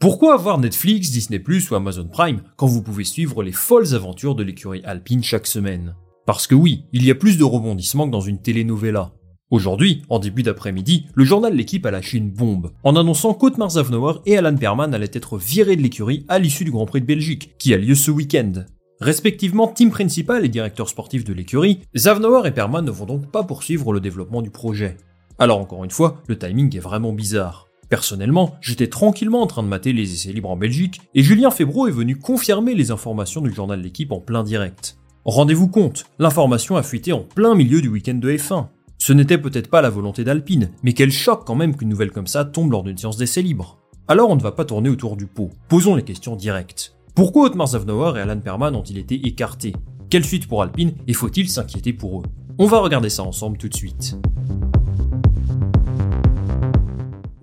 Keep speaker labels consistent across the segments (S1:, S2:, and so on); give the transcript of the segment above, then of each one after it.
S1: Pourquoi avoir Netflix, Disney ou Amazon Prime quand vous pouvez suivre les folles aventures de l'écurie alpine chaque semaine? Parce que oui, il y a plus de rebondissements que dans une telenovela. Aujourd'hui, en début d'après-midi, le journal L'équipe a lâché une bombe, en annonçant qu'Otmar Zavnauer et Alan Perman allaient être virés de l'écurie à l'issue du Grand Prix de Belgique, qui a lieu ce week-end. Respectivement team principal et directeur sportif de l'écurie, Zavnauer et Perman ne vont donc pas poursuivre le développement du projet. Alors encore une fois, le timing est vraiment bizarre. Personnellement, j'étais tranquillement en train de mater les essais libres en Belgique, et Julien Febro est venu confirmer les informations du journal L'équipe en plein direct. Rendez-vous compte, l'information a fuité en plein milieu du week-end de F1. Ce n'était peut-être pas la volonté d'Alpine, mais quel choc quand même qu'une nouvelle comme ça tombe lors d'une séance d'essais libres. Alors on ne va pas tourner autour du pot, posons les questions directes. Pourquoi Otmar Zavnauer et Alan Perman ont-ils été écartés? Quelle suite pour Alpine et faut-il s'inquiéter pour eux? On va regarder ça ensemble tout de suite.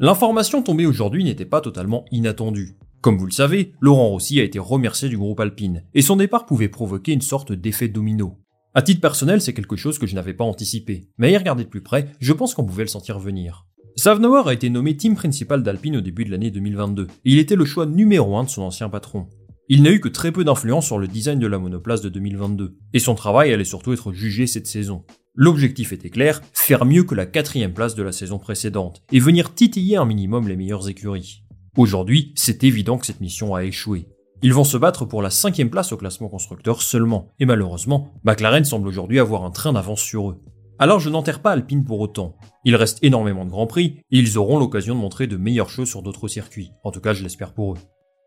S1: L'information tombée aujourd'hui n'était pas totalement inattendue. Comme vous le savez, Laurent Rossi a été remercié du groupe Alpine, et son départ pouvait provoquer une sorte d'effet domino. À titre personnel, c'est quelque chose que je n'avais pas anticipé, mais à y regarder de plus près, je pense qu'on pouvait le sentir venir. Savnauer a été nommé team principal d'Alpine au début de l'année 2022, et il était le choix numéro un de son ancien patron. Il n'a eu que très peu d'influence sur le design de la monoplace de 2022, et son travail allait surtout être jugé cette saison. L'objectif était clair, faire mieux que la quatrième place de la saison précédente, et venir titiller un minimum les meilleures écuries. Aujourd'hui, c'est évident que cette mission a échoué. Ils vont se battre pour la cinquième place au classement constructeur seulement, et malheureusement, McLaren semble aujourd'hui avoir un train d'avance sur eux. Alors je n'enterre pas Alpine pour autant. Il reste énormément de grands prix, et ils auront l'occasion de montrer de meilleures choses sur d'autres circuits, en tout cas je l'espère pour eux.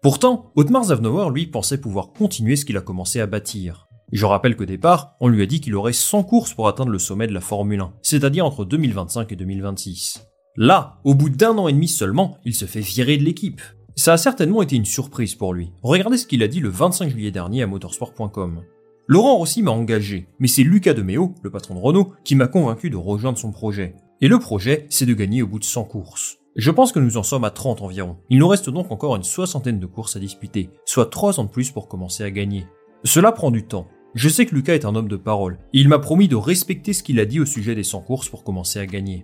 S1: Pourtant, Otmar Zavnauer lui pensait pouvoir continuer ce qu'il a commencé à bâtir. Je rappelle qu'au départ, on lui a dit qu'il aurait 100 courses pour atteindre le sommet de la Formule 1, c'est-à-dire entre 2025 et 2026. Là, au bout d'un an et demi seulement, il se fait virer de l'équipe. Ça a certainement été une surprise pour lui. Regardez ce qu'il a dit le 25 juillet dernier à motorsport.com. Laurent Rossi m'a engagé, mais c'est Lucas De Meo, le patron de Renault, qui m'a convaincu de rejoindre son projet. Et le projet, c'est de gagner au bout de 100 courses. Je pense que nous en sommes à 30 environ. Il nous reste donc encore une soixantaine de courses à disputer, soit 3 ans de plus pour commencer à gagner. Cela prend du temps, je sais que Lucas est un homme de parole, et il m'a promis de respecter ce qu'il a dit au sujet des 100 courses pour commencer à gagner.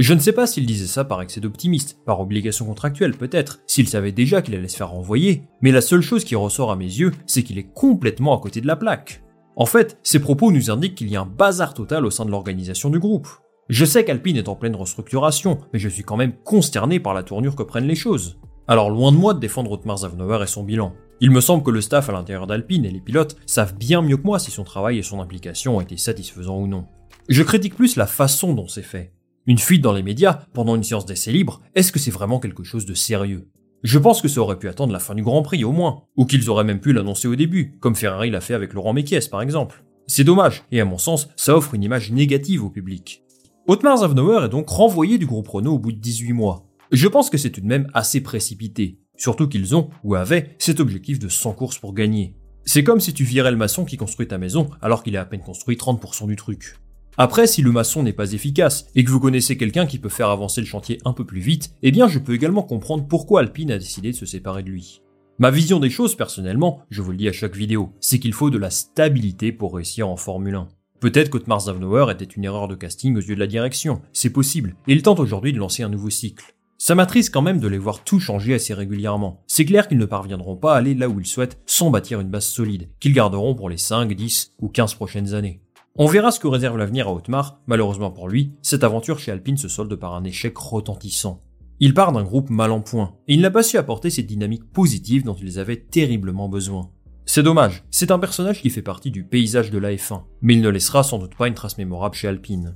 S1: Je ne sais pas s'il disait ça par excès d'optimiste, par obligation contractuelle peut-être, s'il savait déjà qu'il allait se faire renvoyer, mais la seule chose qui ressort à mes yeux, c'est qu'il est complètement à côté de la plaque. En fait, ses propos nous indiquent qu'il y a un bazar total au sein de l'organisation du groupe. Je sais qu'Alpine est en pleine restructuration, mais je suis quand même consterné par la tournure que prennent les choses. Alors loin de moi de défendre Otmar Zavnauer et son bilan. Il me semble que le staff à l'intérieur d'Alpine et les pilotes savent bien mieux que moi si son travail et son implication ont été satisfaisants ou non. Je critique plus la façon dont c'est fait. Une fuite dans les médias pendant une séance d'essai libre, est-ce que c'est vraiment quelque chose de sérieux? Je pense que ça aurait pu attendre la fin du Grand Prix au moins, ou qu'ils auraient même pu l'annoncer au début, comme Ferrari l'a fait avec Laurent Mekies par exemple. C'est dommage, et à mon sens, ça offre une image négative au public. Otmar Zavnauer est donc renvoyé du groupe Renault au bout de 18 mois. Je pense que c'est tout de même assez précipité, Surtout qu'ils ont, ou avaient, cet objectif de 100 courses pour gagner. C'est comme si tu virais le maçon qui construit ta maison alors qu'il a à peine construit 30% du truc. Après, si le maçon n'est pas efficace et que vous connaissez quelqu'un qui peut faire avancer le chantier un peu plus vite, eh bien je peux également comprendre pourquoi Alpine a décidé de se séparer de lui. Ma vision des choses personnellement, je vous le dis à chaque vidéo, c'est qu'il faut de la stabilité pour réussir en Formule 1. Peut-être qu'Otmar Zavnauer était une erreur de casting aux yeux de la direction, c'est possible, et il tente aujourd'hui de lancer un nouveau cycle. Ça m'attriste quand même de les voir tout changer assez régulièrement. C'est clair qu'ils ne parviendront pas à aller là où ils souhaitent sans bâtir une base solide, qu'ils garderont pour les 5, 10 ou 15 prochaines années. On verra ce que réserve l'avenir à Otmar, malheureusement pour lui, cette aventure chez Alpine se solde par un échec retentissant. Il part d'un groupe mal en point, et il n'a pas su apporter cette dynamique positive dont ils avaient terriblement besoin. C'est dommage, c'est un personnage qui fait partie du paysage de la F1, mais il ne laissera sans doute pas une trace mémorable chez Alpine.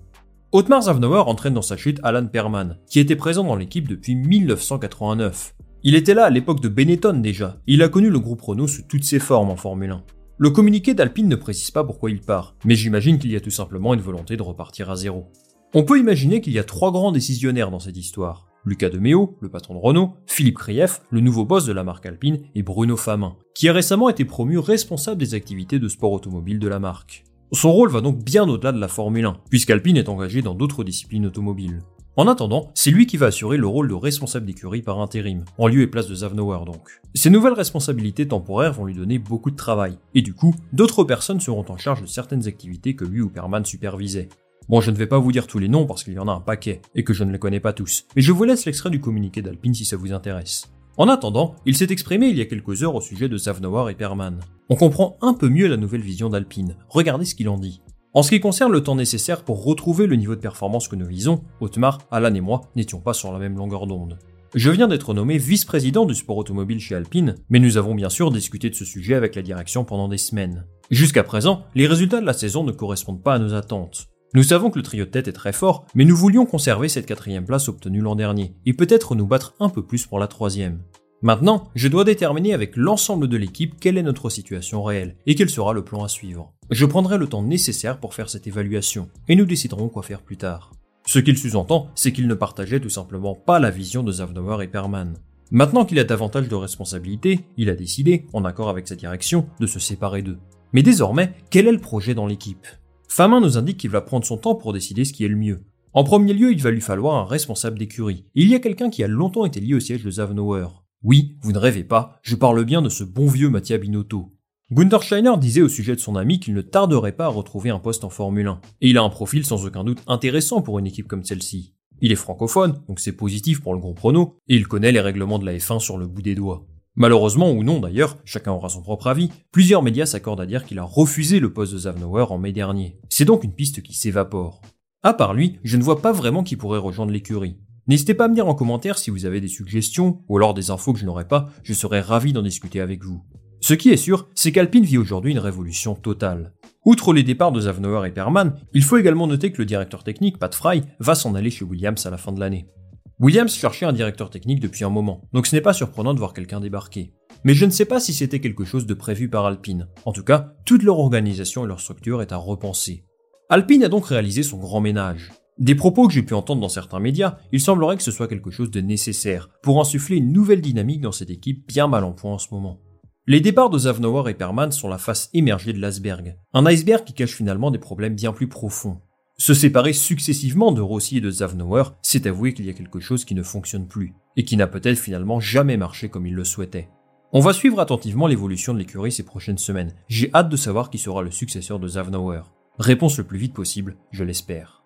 S1: Otmar Zavnauer entraîne dans sa chute Alan Perman, qui était présent dans l'équipe depuis 1989. Il était là à l'époque de Benetton déjà, il a connu le groupe Renault sous toutes ses formes en Formule 1. Le communiqué d'Alpine ne précise pas pourquoi il part, mais j'imagine qu'il y a tout simplement une volonté de repartir à zéro. On peut imaginer qu'il y a trois grands décisionnaires dans cette histoire. Lucas De Meo, le patron de Renault, Philippe Krief, le nouveau boss de la marque Alpine, et Bruno Famin, qui a récemment été promu responsable des activités de sport automobile de la marque. Son rôle va donc bien au-delà de la Formule 1, puisqu'Alpine est engagé dans d'autres disciplines automobiles. En attendant, c'est lui qui va assurer le rôle de responsable d'écurie par intérim, en lieu et place de Zavnauer donc. Ces nouvelles responsabilités temporaires vont lui donner beaucoup de travail, et du coup, d'autres personnes seront en charge de certaines activités que lui ou Perman supervisait. Bon, je ne vais pas vous dire tous les noms parce qu'il y en a un paquet, et que je ne les connais pas tous, mais je vous laisse l'extrait du communiqué d'Alpine si ça vous intéresse. En attendant, il s'est exprimé il y a quelques heures au sujet de Zavnoir et Perman. On comprend un peu mieux la nouvelle vision d'Alpine, regardez ce qu'il en dit. En ce qui concerne le temps nécessaire pour retrouver le niveau de performance que nous visons, Otmar, Alan et moi n'étions pas sur la même longueur d'onde. Je viens d'être nommé vice-président du sport automobile chez Alpine, mais nous avons bien sûr discuté de ce sujet avec la direction pendant des semaines. Jusqu'à présent, les résultats de la saison ne correspondent pas à nos attentes. Nous savons que le trio de tête est très fort, mais nous voulions conserver cette quatrième place obtenue l'an dernier, et peut-être nous battre un peu plus pour la troisième. Maintenant, je dois déterminer avec l'ensemble de l'équipe quelle est notre situation réelle, et quel sera le plan à suivre. Je prendrai le temps nécessaire pour faire cette évaluation, et nous déciderons quoi faire plus tard. Ce qu'il sous-entend, c'est qu'il ne partageait tout simplement pas la vision de Zavnauer et Perman. Maintenant qu'il a davantage de responsabilités, il a décidé, en accord avec sa direction, de se séparer d'eux. Mais désormais, quel est le projet dans l'équipe? Famin nous indique qu'il va prendre son temps pour décider ce qui est le mieux. En premier lieu, il va lui falloir un responsable d'écurie. Il y a quelqu'un qui a longtemps été lié au siège de Zavnauer. Oui, vous ne rêvez pas, je parle bien de ce bon vieux Mattia Binotto. Gunther disait au sujet de son ami qu'il ne tarderait pas à retrouver un poste en Formule 1. Et il a un profil sans aucun doute intéressant pour une équipe comme celle-ci. Il est francophone, donc c'est positif pour le groupe Renault, et il connaît les règlements de la F1 sur le bout des doigts. Malheureusement ou non d'ailleurs, chacun aura son propre avis, plusieurs médias s'accordent à dire qu'il a refusé le poste de Zavnauer en mai dernier. C'est donc une piste qui s'évapore. À part lui, je ne vois pas vraiment qui pourrait rejoindre l'écurie. N'hésitez pas à me dire en commentaire si vous avez des suggestions ou alors des infos que je n'aurais pas, je serais ravi d'en discuter avec vous. Ce qui est sûr, c'est qu'Alpine vit aujourd'hui une révolution totale. Outre les départs de Zavnauer et Perman, il faut également noter que le directeur technique, Pat Fry, va s'en aller chez Williams à la fin de l'année. Williams cherchait un directeur technique depuis un moment, donc ce n'est pas surprenant de voir quelqu'un débarquer. Mais je ne sais pas si c'était quelque chose de prévu par Alpine. En tout cas, toute leur organisation et leur structure est à repenser. Alpine a donc réalisé son grand ménage. Des propos que j'ai pu entendre dans certains médias, il semblerait que ce soit quelque chose de nécessaire pour insuffler une nouvelle dynamique dans cette équipe bien mal en point en ce moment. Les départs de Zavnauer et Perman sont la face émergée de l'iceberg, un iceberg qui cache finalement des problèmes bien plus profonds. Se séparer successivement de Rossi et de Zavnauer, c'est avouer qu'il y a quelque chose qui ne fonctionne plus, et qui n'a peut-être finalement jamais marché comme il le souhaitait. On va suivre attentivement l'évolution de l'écurie ces prochaines semaines. J'ai hâte de savoir qui sera le successeur de Zavnauer. Réponse le plus vite possible, je l'espère.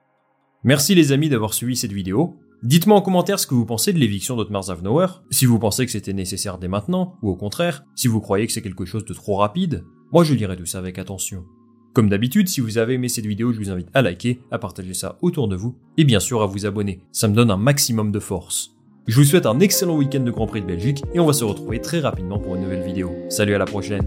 S1: Merci les amis d'avoir suivi cette vidéo. Dites-moi en commentaire ce que vous pensez de l'éviction d'Otmar Zavnauer, si vous pensez que c'était nécessaire dès maintenant, ou au contraire, si vous croyez que c'est quelque chose de trop rapide. Moi je lirai tout ça avec attention. Comme d'habitude, si vous avez aimé cette vidéo, je vous invite à liker, à partager ça autour de vous, et bien sûr à vous abonner. Ça me donne un maximum de force. Je vous souhaite un excellent week-end de Grand Prix de Belgique, et on va se retrouver très rapidement pour une nouvelle vidéo. Salut à la prochaine